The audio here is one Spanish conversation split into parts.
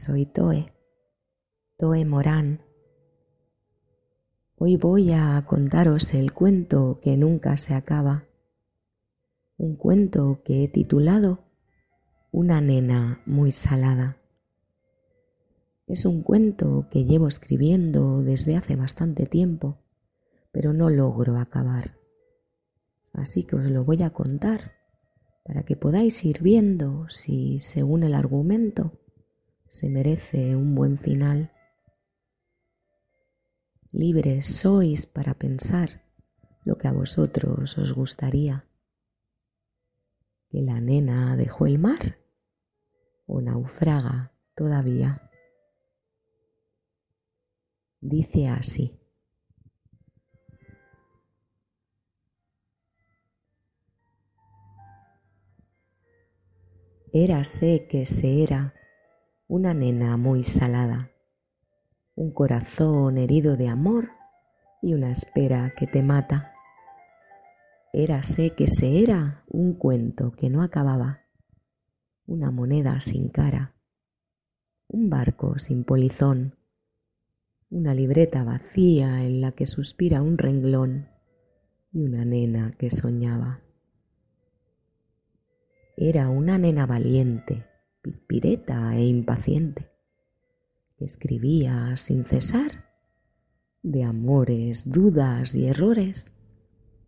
Soy Toe, Toe Morán. Hoy voy a contaros el cuento que nunca se acaba, un cuento que he titulado Una nena muy salada. Es un cuento que llevo escribiendo desde hace bastante tiempo, pero no logro acabar. Así que os lo voy a contar para que podáis ir viendo si, según el argumento, se merece un buen final. Libres sois para pensar lo que a vosotros os gustaría. ¿Que la nena dejó el mar o naufraga todavía? Dice así. Érase que se era una nena muy salada, un corazón herido de amor y una espera que te mata. Érase que se era un cuento que no acababa, una moneda sin cara, un barco sin polizón, una libreta vacía en la que suspira un renglón y una nena que soñaba. Era una nena valiente, pireta e impaciente, escribía sin cesar de amores, dudas y errores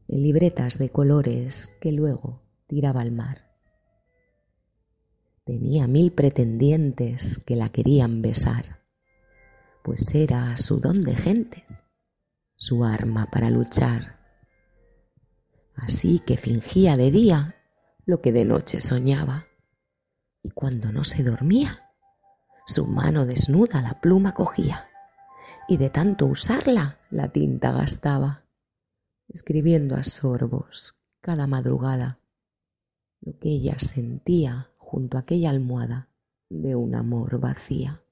en libretas de colores que luego tiraba al mar. Tenía mil pretendientes que la querían besar, pues era su don de gentes, su arma para luchar. Así que fingía de día lo que de noche soñaba y cuando no se dormía, su mano desnuda la pluma cogía y de tanto usarla la tinta gastaba, escribiendo a sorbos cada madrugada lo que ella sentía junto a aquella almohada de un amor vacía.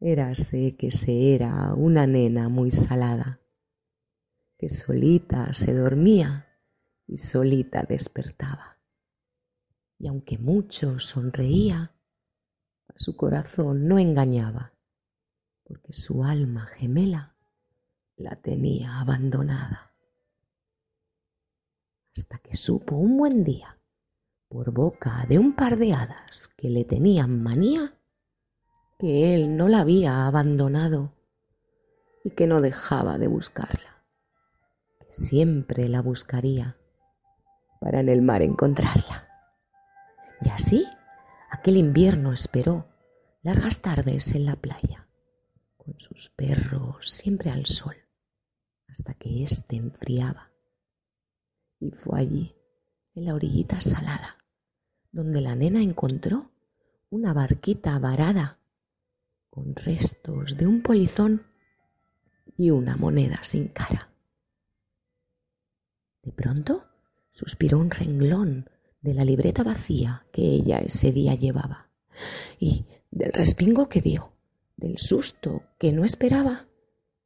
Érase que se era una nena muy salada, que solita se dormía y solita despertaba y aunque mucho sonreía, a su corazón no engañaba, porque su alma gemela la tenía abandonada. Hasta que supo un buen día, por boca de un par de hadas que le tenían manía, que él no la había abandonado y que no dejaba de buscarla, que siempre la buscaría para en el mar encontrarla. Y así aquel invierno esperó largas tardes en la playa, con sus perros siempre al sol, hasta que éste enfriaba. Y fue allí, en la orillita salada, donde la nena encontró una barquita varada, con restos de un polizón y una moneda sin cara. De pronto suspiró un renglón de la libreta vacía que ella ese día llevaba y del respingo que dio, del susto que no esperaba,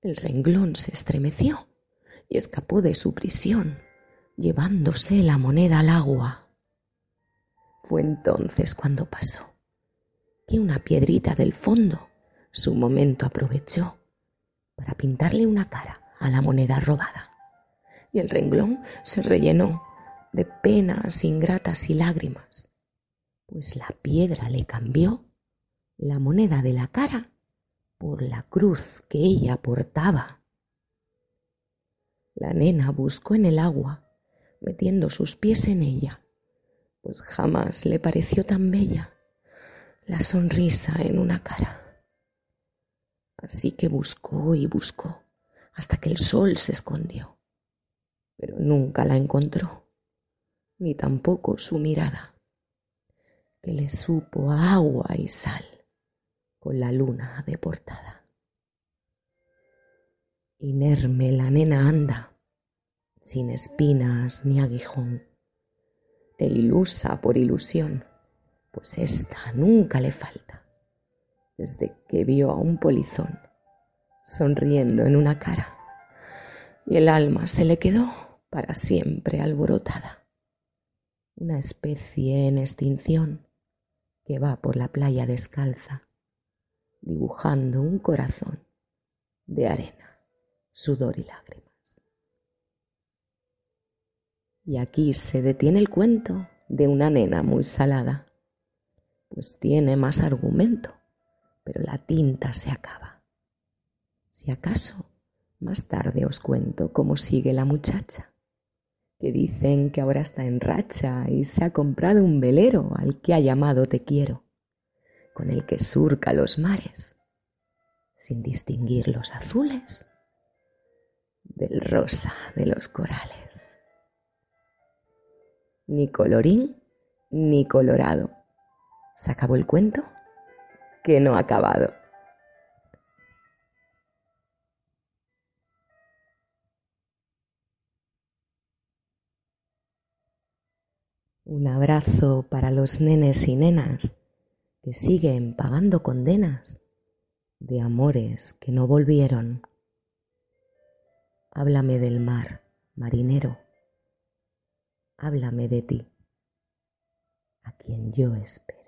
el renglón se estremeció y escapó de su prisión, llevándose la moneda al agua. Fue entonces cuando pasó que una piedrita del fondo su momento aprovechó para pintarle una cara a la moneda robada, y el renglón se rellenó de penas ingratas y lágrimas, pues la piedra le cambió la moneda de la cara por la cruz que ella portaba. La nena buscó en el agua, metiendo sus pies en ella, pues jamás le pareció tan bella la sonrisa en una cara. Así que buscó y buscó hasta que el sol se escondió, pero nunca la encontró, ni tampoco su mirada, que le supo agua y sal con la luna de portada. Inerme la nena anda, sin espinas ni aguijón, e ilusa por ilusión, pues esta nunca le falta, desde que vio a un polizón sonriendo en una cara, y el alma se le quedó para siempre alborotada, una especie en extinción que va por la playa descalza, dibujando un corazón de arena, sudor y lágrimas. Y aquí se detiene el cuento de una nena muy salada, pues tiene más argumento, pero la tinta se acaba. Si acaso, más tarde os cuento cómo sigue la muchacha, que dicen que ahora está en racha y se ha comprado un velero al que ha llamado Te quiero, con el que surca los mares, sin distinguir los azules del rosa de los corales ni colorín ni colorado. ¿Se acabó el cuento? Que no ha acabado. Un abrazo para los nenes y nenas que siguen pagando condenas de amores que no volvieron. Háblame del mar, marinero háblame de ti, a quien yo espero.